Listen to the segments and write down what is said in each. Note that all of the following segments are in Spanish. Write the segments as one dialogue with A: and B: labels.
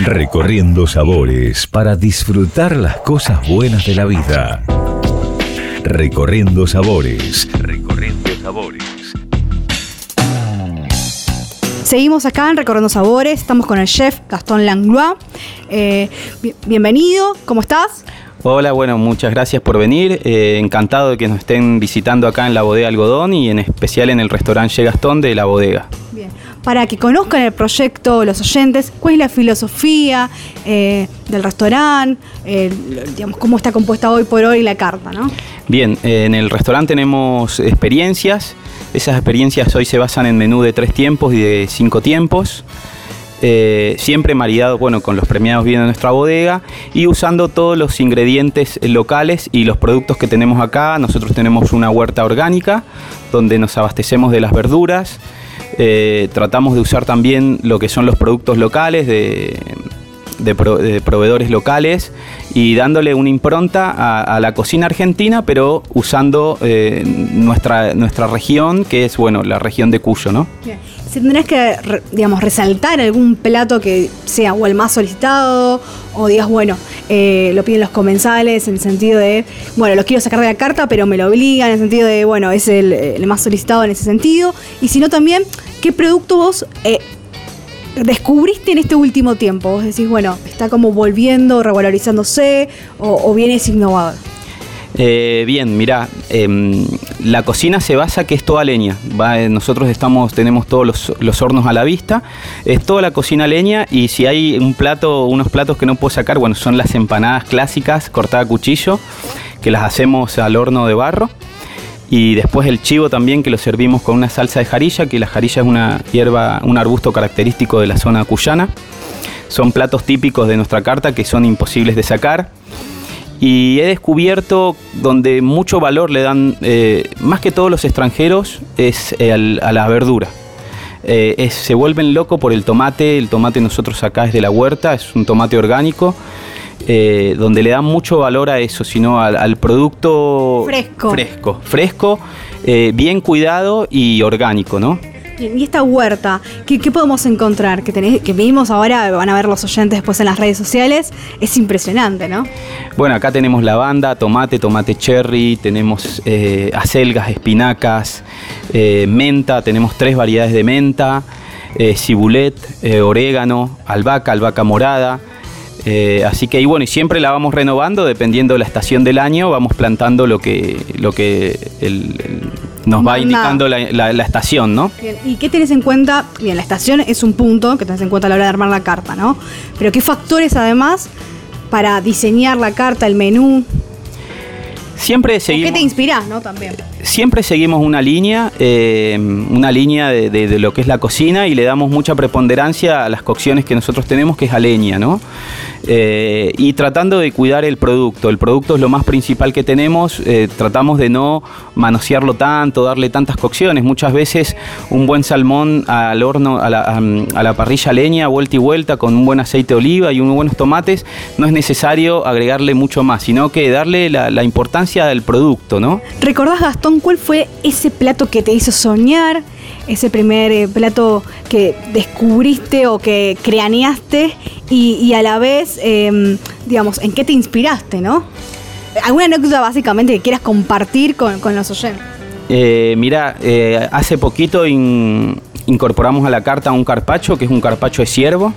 A: Recorriendo sabores para disfrutar las cosas buenas de la vida. Recorriendo sabores. Recorriendo sabores.
B: Seguimos acá en Recorriendo Sabores, estamos con el chef Gastón Langlois. Eh, bi- bienvenido, ¿cómo estás?
C: Hola, bueno, muchas gracias por venir. Eh, encantado de que nos estén visitando acá en la bodega Algodón y en especial en el restaurante Che Gastón de la bodega.
B: Bien. Para que conozcan el proyecto, los oyentes, cuál es la filosofía eh, del restaurante, eh, cómo está compuesta hoy por hoy la carta, ¿no?
C: Bien, eh, en el restaurante tenemos experiencias. Esas experiencias hoy se basan en menú de tres tiempos y de cinco tiempos. Siempre maridado bueno, con los premiados vinos de nuestra bodega y usando todos los ingredientes locales y los productos que tenemos acá. Nosotros tenemos una huerta orgánica donde nos abastecemos de las verduras. Eh, tratamos de usar también lo que son los productos locales de, de pro- de proveedores locales y dándole una impronta a, la cocina argentina, pero usando eh, nuestra, nuestra región, que es bueno, la región de Cuyo, ¿no?
B: Si tendrás que, digamos, resaltar algún plato que sea o el más solicitado, o digas, bueno, eh, lo piden los comensales en el sentido de, bueno, lo quiero sacar de la carta, pero me lo obligan, en el sentido de, bueno, es el, el más solicitado en ese sentido. Y si no, también, ¿qué producto vos eh, descubriste en este último tiempo? Vos decís, bueno, está como volviendo, revalorizándose, o, o bien es innovador.
C: Eh, bien, mira, em, la cocina se basa que es toda leña. va, eh, nosotros estamos, tenemos todos los, los hornos a la vista. Es toda la cocina leña y si hay un plato, unos platos que no puedo sacar, bueno, son las empanadas clásicas cortadas a cuchillo, que las hacemos al horno de barro. Y después el chivo también que lo servimos con una salsa de jarilla, que la jarilla es una hierba, un arbusto característico de la zona cuyana. Son platos típicos de nuestra carta que son imposibles de sacar. Y he descubierto donde mucho valor le dan, eh, más que todos los extranjeros, es eh, a la verdura. Eh, se vuelven locos por el tomate. El tomate nosotros acá es de la huerta, es un tomate orgánico, eh, donde le dan mucho valor a eso, sino al, al producto
B: Fresco.
C: fresco, fresco eh, bien cuidado y orgánico, ¿no?
B: Y esta huerta, ¿qué, qué podemos encontrar? Que, tenés, que vimos ahora, van a ver los oyentes después en las redes sociales, es impresionante, ¿no?
C: Bueno, acá tenemos lavanda, tomate, tomate cherry, tenemos eh, acelgas, espinacas, eh, menta, tenemos tres variedades de menta, eh, cibulet, orégano, albahaca, albahaca morada. Eh, así que y bueno, y siempre la vamos renovando dependiendo de la estación del año, vamos plantando lo que, lo que el- el- nos va
B: Manda.
C: indicando la, la- la estación, ¿no?
B: Bien, ¿Y qué tenés en cuenta? Bien, la estación es un punto que tenés en cuenta a la hora de armar la carta, ¿no? Pero ¿qué factores además para diseñar la carta, el menú?
C: Siempre
B: ¿Con
C: seguimos...
B: qué te inspirás, no? También.
C: Siempre seguimos una línea, eh, una línea de, lo que es la cocina y le damos mucha preponderancia a las cocciones que nosotros tenemos, que es a leña, ¿no? Eh, y tratando de cuidar el producto. El producto es lo más principal que tenemos. eh, tratamos de no manosearlo tanto, darle tantas cocciones. Muchas veces un buen salmón al horno, a la, a la parrilla leña, vuelta y vuelta, con un buen aceite de oliva y unos buenos tomates, no es necesario agregarle mucho más, sino que darle la, la importancia del producto, ¿no?
B: ¿Recordás, Gastón, cuál fue ese plato que te hizo soñar? Ese primer eh, plato que descubriste o que craneaste y, a la vez, eh, digamos, ¿en qué te inspiraste, no? ¿Alguna anécdota básicamente que quieras compartir con, con los oyentes?
C: Eh, mira, eh, hace poquito in- incorporamos a la carta un carpacho, que es un carpacho de ciervo.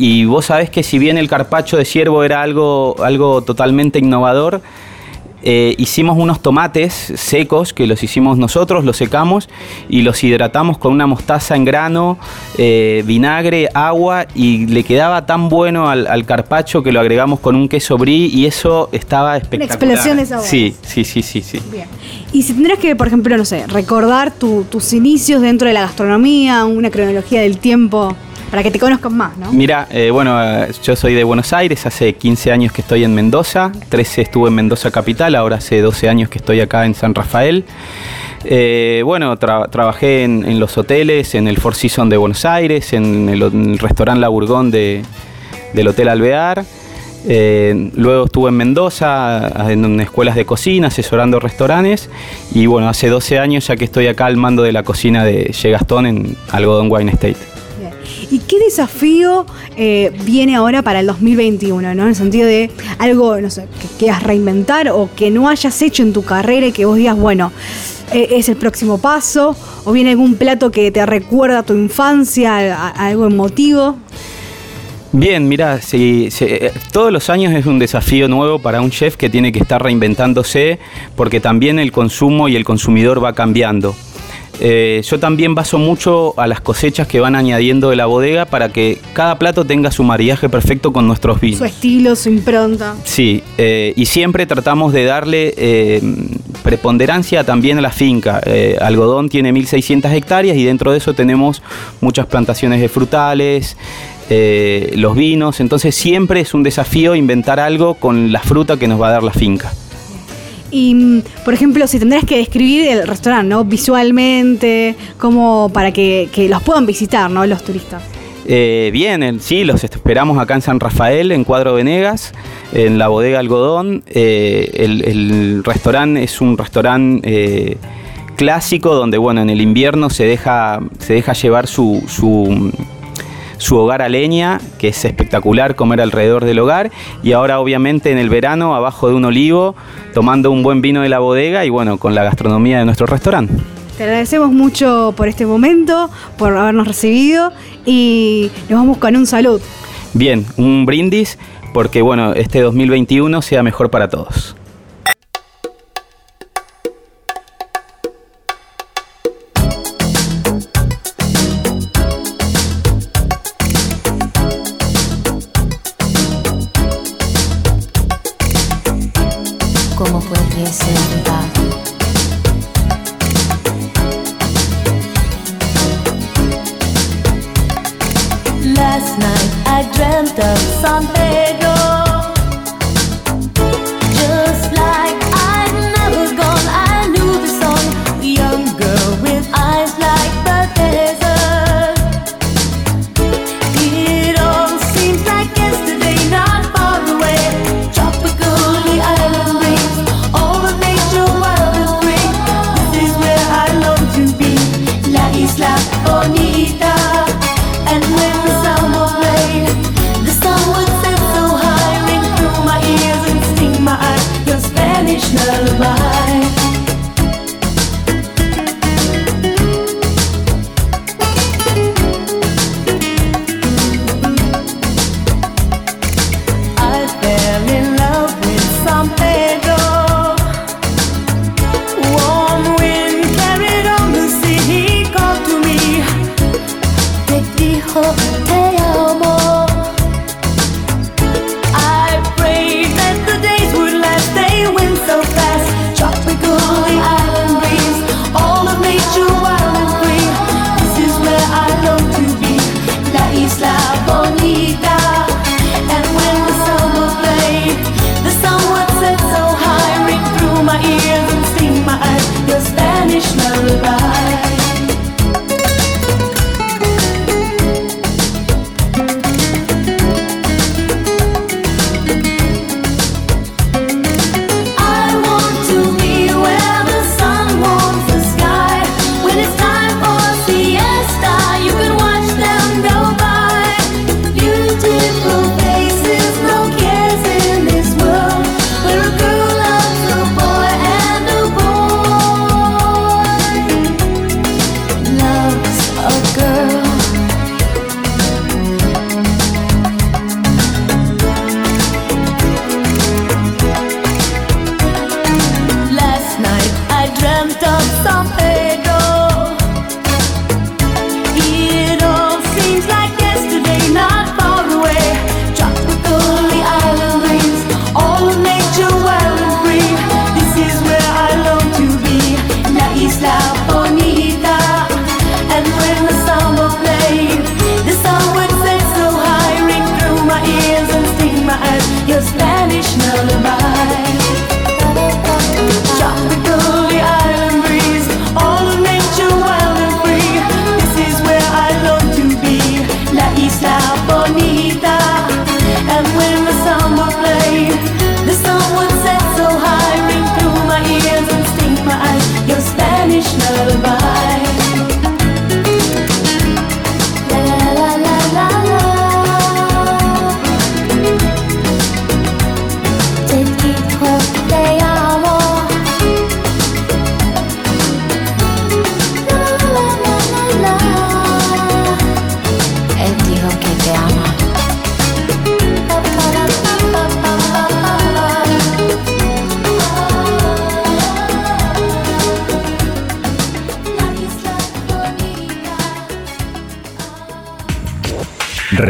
C: Y vos sabés que si bien el carpacho de ciervo era algo, algo totalmente innovador, eh, hicimos unos tomates secos que los hicimos nosotros, los secamos y los hidratamos con una mostaza en grano, eh, vinagre, agua y le quedaba tan bueno al, al carpacho que lo agregamos con un queso brie y eso estaba espectacular.
B: explosión de sabores.
C: Sí, sí, sí, sí, sí.
B: Bien. Y si tendrías que, por ejemplo, no sé, recordar tu- tus inicios dentro de la gastronomía, una cronología del tiempo, para que te conozcan más, ¿no?
C: Mira, eh, bueno, yo soy de Buenos Aires, hace 15 años que estoy en Mendoza, 13 estuve en Mendoza Capital, ahora hace 12 años que estoy acá en San Rafael. Eh, bueno, tra- trabajé en, los hoteles, en el Four Seasons de Buenos Aires, en el, restaurante La Burgón de, del Hotel Alvear. Eh, luego estuve en Mendoza, en escuelas de cocina, asesorando restaurantes. Y bueno, hace 12 años ya que estoy acá al mando de la cocina de Che Gastón en Algodón Wine Estate.
B: ¿Y qué desafío eh, viene ahora para el 2021? ¿no? En el sentido de algo, no sé, que quieras reinventar o que no hayas hecho en tu carrera y que vos digas, bueno, eh, es el próximo paso, o viene algún plato que te recuerda a tu infancia, algo emotivo.
C: Bien, mira, si, eh, todos los años es un desafío nuevo para un chef que tiene que estar reinventándose porque también el consumo y el consumidor va cambiando. Eh, yo también baso mucho a las cosechas que van añadiendo de la bodega para que cada plato tenga su mariaje perfecto con nuestros vinos.
B: Su estilo, su impronta.
C: Sí, eh, y siempre tratamos de darle eh, preponderancia también a la finca. algodón tiene 1.600 hectáreas y dentro de eso tenemos muchas plantaciones de frutales. los vinos, entonces siempre es un desafío inventar algo con la fruta que nos va a dar la finca.
B: Y, mm, por ejemplo, si tendrás que describir el restaurante, ¿no? Visualmente, como para que, los puedan visitar, ¿no? Los turistas.
C: Eh, bien, sí, los esperamos acá en San Rafael, en Cuadro Venegas, en la bodega Algodón. Eh, el, restaurante es un restaurante eh, clásico donde, bueno, en el invierno se deja, se deja llevar su su hogar a leña, que es espectacular comer alrededor del hogar, y ahora obviamente en el verano abajo de un olivo, tomando un buen vino de la bodega y bueno, con la gastronomía de nuestro restaurante.
B: Te agradecemos mucho por este momento, por habernos recibido y nos vamos con un salud.
C: Bien, un brindis porque bueno, este 2021 sea mejor para todos. night.
A: I dreamt of San Pedro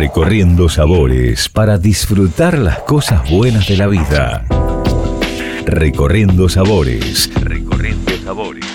A: Recorriendo sabores para disfrutar las cosas buenas de la vida. Recorriendo sabores. Recorriendo sabores.